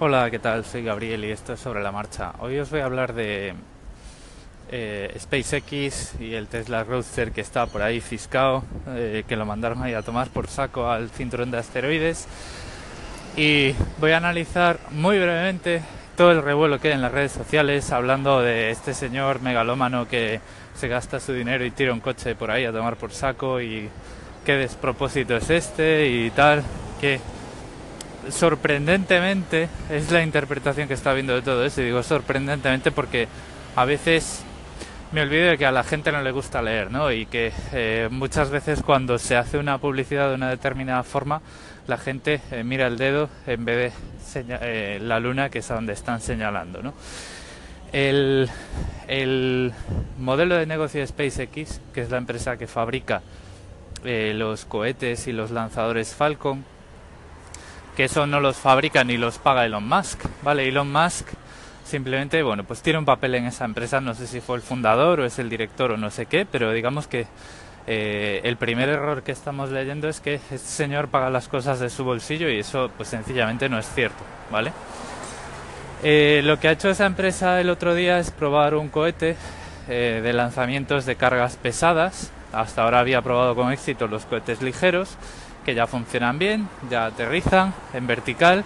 Hola, ¿qué tal? Soy Gabriel y esto es sobre la marcha. Hoy os voy a hablar de eh, SpaceX y el Tesla Roadster que está por ahí fiscado, eh, que lo mandaron ahí a tomar por saco al cinturón de asteroides. Y voy a analizar muy brevemente todo el revuelo que hay en las redes sociales hablando de este señor megalómano que se gasta su dinero y tira un coche por ahí a tomar por saco y qué despropósito es este y tal, que sorprendentemente es la interpretación que está viendo de todo eso. Y digo sorprendentemente porque a veces me olvido de que a la gente no le gusta leer, ¿no? Y que eh, muchas veces cuando se hace una publicidad de una determinada forma, la gente eh, mira el dedo en vez de eh, la luna, que es a donde están señalando, ¿no? El, el modelo de negocio de SpaceX, que es la empresa que fabrica los cohetes y los lanzadores Falcon, que eso no los fabrica ni los paga Elon Musk, ¿vale? Elon Musk simplemente, bueno, pues tiene un papel en esa empresa, no sé si fue el fundador o es el director o no sé qué, pero digamos que eh, el primer error que estamos leyendo es que este señor paga las cosas de su bolsillo y eso pues sencillamente no es cierto, ¿vale? Eh, lo que ha hecho esa empresa el otro día es probar un cohete eh, de lanzamientos de cargas pesadas. Hasta ahora había probado con éxito los cohetes ligeros que ya funcionan bien, ya aterrizan en vertical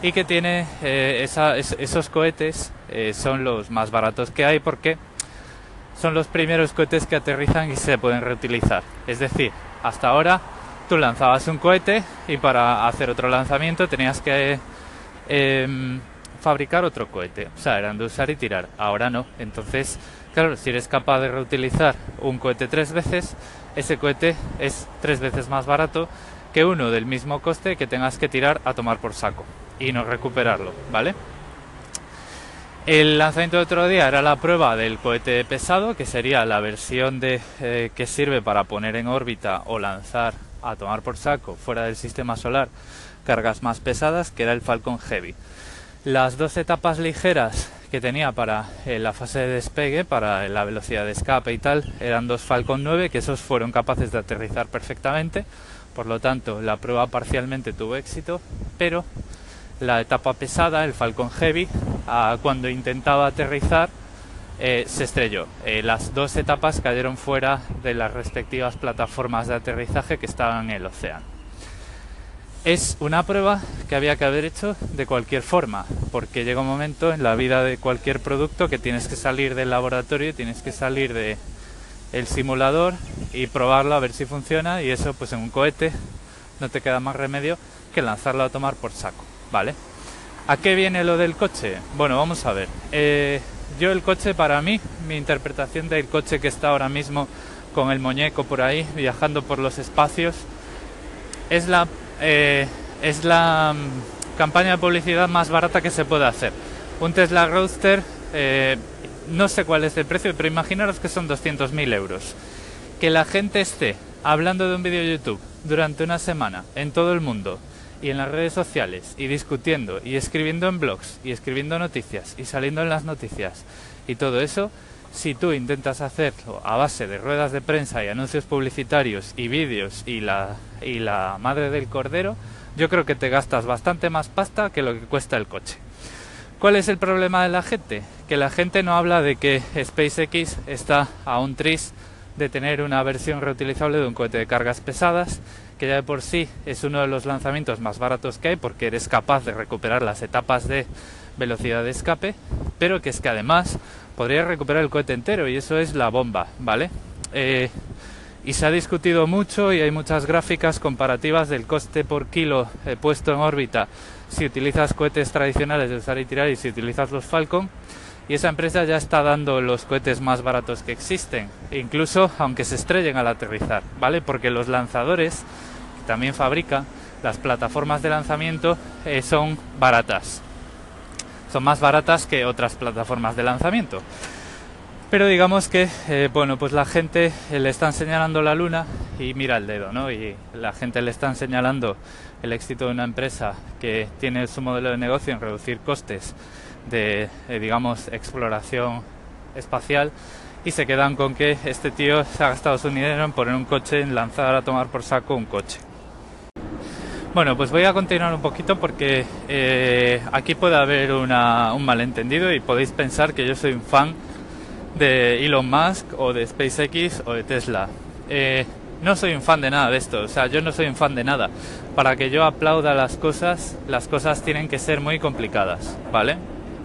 y que tiene eh, esos cohetes eh, son los más baratos que hay porque son los primeros cohetes que aterrizan y se pueden reutilizar. Es decir, hasta ahora tú lanzabas un cohete y para hacer otro lanzamiento tenías que em, fabricar otro cohete. O sea, eran de usar y tirar. Ahora no. Entonces, claro, si eres capaz de reutilizar un cohete tres veces, ese cohete es tres veces más barato que uno del mismo coste que tengas que tirar a tomar por saco y no recuperarlo, ¿vale? El lanzamiento de otro día era la prueba del cohete pesado, que sería la versión de, eh, que sirve para poner en órbita o lanzar a tomar por saco fuera del sistema solar cargas más pesadas, que era el Falcon Heavy. Las dos etapas ligeras que tenía para eh, la fase de despegue, para la velocidad de escape y tal, eran dos Falcon 9, que esos fueron capaces de aterrizar perfectamente por lo tanto, la prueba parcialmente tuvo éxito, pero la etapa pesada, el Falcon Heavy, cuando intentaba aterrizar, eh, se estrelló. Eh, las dos etapas cayeron fuera de las respectivas plataformas de aterrizaje que estaban en el océano. Es una prueba que había que haber hecho de cualquier forma, porque llega un momento en la vida de cualquier producto que tienes que salir del laboratorio, tienes que salir de, el simulador y probarlo a ver si funciona y eso pues en un cohete no te queda más remedio que lanzarlo a tomar por saco, ¿vale? ¿A qué viene lo del coche? Bueno, vamos a ver. Eh, yo el coche para mí, mi interpretación del coche que está ahora mismo con el muñeco por ahí viajando por los espacios es la eh, es la mm, campaña de publicidad más barata que se puede hacer. Un Tesla Roadster eh, no sé cuál es el precio, pero imaginaros que son 200.000 euros. Que la gente esté hablando de un vídeo de YouTube durante una semana en todo el mundo y en las redes sociales y discutiendo y escribiendo en blogs y escribiendo noticias y saliendo en las noticias y todo eso, si tú intentas hacerlo a base de ruedas de prensa y anuncios publicitarios y vídeos y la, y la madre del cordero, yo creo que te gastas bastante más pasta que lo que cuesta el coche. ¿Cuál es el problema de la gente? Que la gente no habla de que SpaceX está a un tris de tener una versión reutilizable de un cohete de cargas pesadas, que ya de por sí es uno de los lanzamientos más baratos que hay porque eres capaz de recuperar las etapas de velocidad de escape, pero que es que además podría recuperar el cohete entero y eso es la bomba, ¿vale? Eh, y se ha discutido mucho y hay muchas gráficas comparativas del coste por kilo eh, puesto en órbita si utilizas cohetes tradicionales de usar y tirar y si utilizas los Falcon. Y esa empresa ya está dando los cohetes más baratos que existen, incluso aunque se estrellen al aterrizar, ¿vale? Porque los lanzadores, que también fabrica, las plataformas de lanzamiento eh, son baratas. Son más baratas que otras plataformas de lanzamiento. Pero digamos que, eh, bueno, pues la gente eh, le están señalando la luna y mira el dedo, ¿no? Y la gente le están señalando el éxito de una empresa que tiene su modelo de negocio en reducir costes de, eh, digamos, exploración espacial y se quedan con que este tío se ha gastado su dinero en poner un coche, en lanzar a tomar por saco un coche. Bueno, pues voy a continuar un poquito porque eh, aquí puede haber una, un malentendido y podéis pensar que yo soy un fan de Elon Musk o de SpaceX o de Tesla. Eh, no soy un fan de nada de esto, o sea, yo no soy un fan de nada. Para que yo aplauda las cosas, las cosas tienen que ser muy complicadas, ¿vale?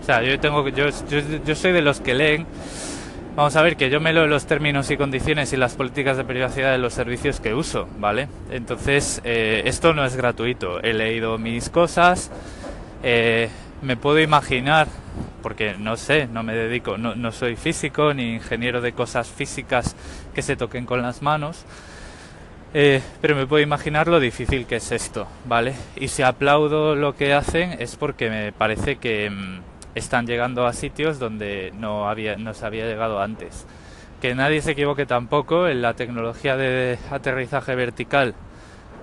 O sea, yo tengo yo, yo, yo soy de los que leen Vamos a ver que yo me leo los términos y condiciones y las políticas de privacidad de los servicios que uso, ¿vale? Entonces, eh, esto no es gratuito. He leído mis cosas, eh, me puedo imaginar, porque no sé, no me dedico, no, no soy físico ni ingeniero de cosas físicas que se toquen con las manos, eh, pero me puedo imaginar lo difícil que es esto, ¿vale? Y si aplaudo lo que hacen es porque me parece que mm, están llegando a sitios donde no, había, no se había llegado antes. Que nadie se equivoque tampoco, en la tecnología de aterrizaje vertical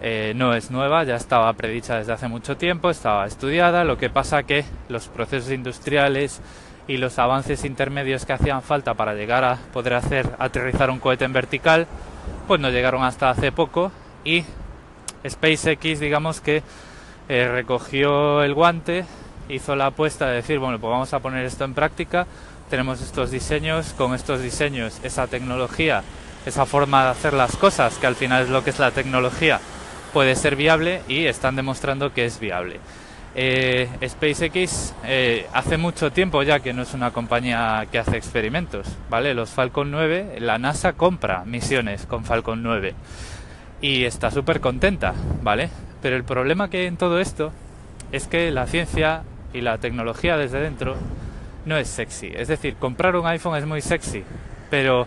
eh, no es nueva, ya estaba predicha desde hace mucho tiempo, estaba estudiada, lo que pasa que los procesos industriales y los avances intermedios que hacían falta para llegar a poder hacer aterrizar un cohete en vertical, pues no llegaron hasta hace poco. Y SpaceX digamos que eh, recogió el guante hizo la apuesta de decir, bueno, pues vamos a poner esto en práctica, tenemos estos diseños, con estos diseños, esa tecnología, esa forma de hacer las cosas, que al final es lo que es la tecnología, puede ser viable y están demostrando que es viable. Eh, SpaceX eh, hace mucho tiempo ya que no es una compañía que hace experimentos, ¿vale? Los Falcon 9, la NASA compra misiones con Falcon 9 y está súper contenta, ¿vale? Pero el problema que hay en todo esto es que la ciencia y la tecnología desde dentro no es sexy. Es decir, comprar un iPhone es muy sexy, pero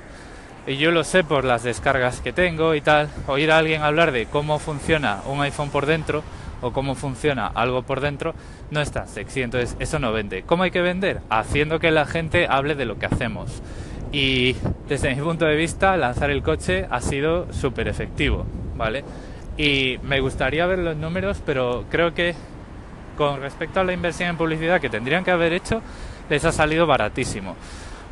y yo lo sé por las descargas que tengo y tal, oír a alguien hablar de cómo funciona un iPhone por dentro o cómo funciona algo por dentro no es tan sexy, entonces eso no vende. ¿Cómo hay que vender? Haciendo que la gente hable de lo que hacemos. Y desde mi punto de vista, lanzar el coche ha sido súper efectivo, ¿vale? Y me gustaría ver los números, pero creo que con respecto a la inversión en publicidad que tendrían que haber hecho, les ha salido baratísimo.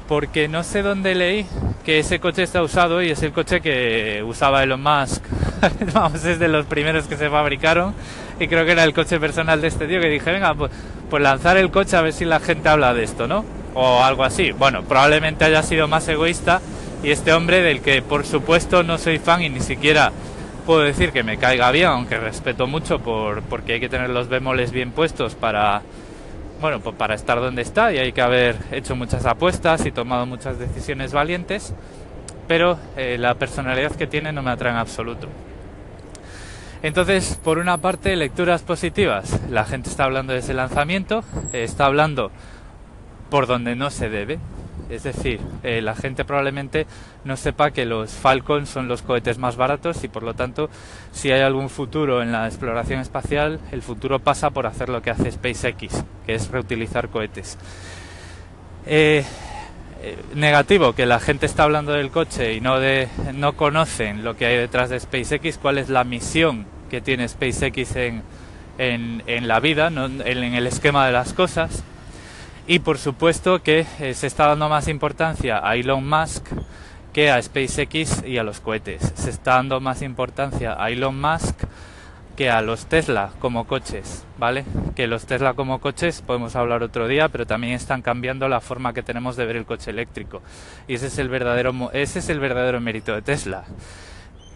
Porque no sé dónde leí que ese coche está usado y es el coche que usaba Elon Musk. Vamos, es de los primeros que se fabricaron y creo que era el coche personal de este tío que dije, venga, pues, pues lanzar el coche a ver si la gente habla de esto, ¿no? O algo así. Bueno, probablemente haya sido más egoísta y este hombre del que por supuesto no soy fan y ni siquiera puedo decir que me caiga bien, aunque respeto mucho por, porque hay que tener los bemoles bien puestos para, bueno, pues para estar donde está y hay que haber hecho muchas apuestas y tomado muchas decisiones valientes, pero eh, la personalidad que tiene no me atrae en absoluto. Entonces, por una parte, lecturas positivas. La gente está hablando de ese lanzamiento, está hablando por donde no se debe, es decir, eh, la gente probablemente no sepa que los Falcon son los cohetes más baratos y por lo tanto, si hay algún futuro en la exploración espacial, el futuro pasa por hacer lo que hace SpaceX, que es reutilizar cohetes. Eh, eh, negativo, que la gente está hablando del coche y no, de, no conocen lo que hay detrás de SpaceX, cuál es la misión que tiene SpaceX en, en, la vida, en el esquema de las cosas y por supuesto que eh, se está dando más importancia a Elon Musk que a SpaceX y a los cohetes. Se está dando más importancia a Elon Musk que a los Tesla como coches, ¿vale? Que los Tesla como coches podemos hablar otro día, pero también están cambiando la forma que tenemos de ver el coche eléctrico. Y ese es el verdadero ese es el verdadero mérito de Tesla.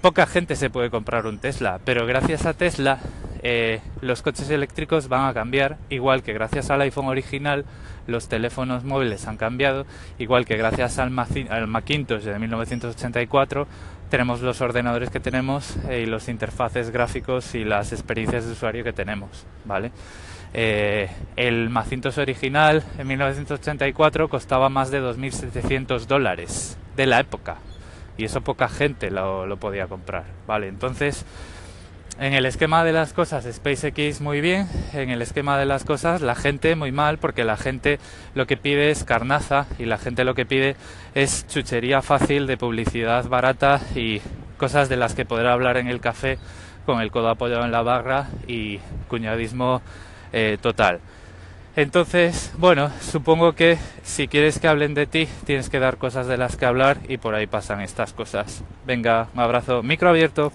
Poca gente se puede comprar un Tesla, pero gracias a Tesla eh, los coches eléctricos van a cambiar, igual que gracias al iPhone original los teléfonos móviles han cambiado, igual que gracias al, Macintosh de 1984 tenemos los ordenadores que tenemos eh, y los interfaces gráficos y las experiencias de usuario que tenemos, ¿vale? Eh, el Macintosh original en 1984 costaba más de 2.700 dólares de la época y eso poca gente lo, lo podía comprar, ¿vale? Entonces en el esquema de las cosas, SpaceX muy bien, en el esquema de las cosas, la gente muy mal, porque la gente lo que pide es carnaza y la gente lo que pide es chuchería fácil de publicidad barata y cosas de las que podrá hablar en el café con el codo apoyado en la barra y cuñadismo eh, total. Entonces, bueno, supongo que si quieres que hablen de ti, tienes que dar cosas de las que hablar y por ahí pasan estas cosas. Venga, un abrazo, micro abierto.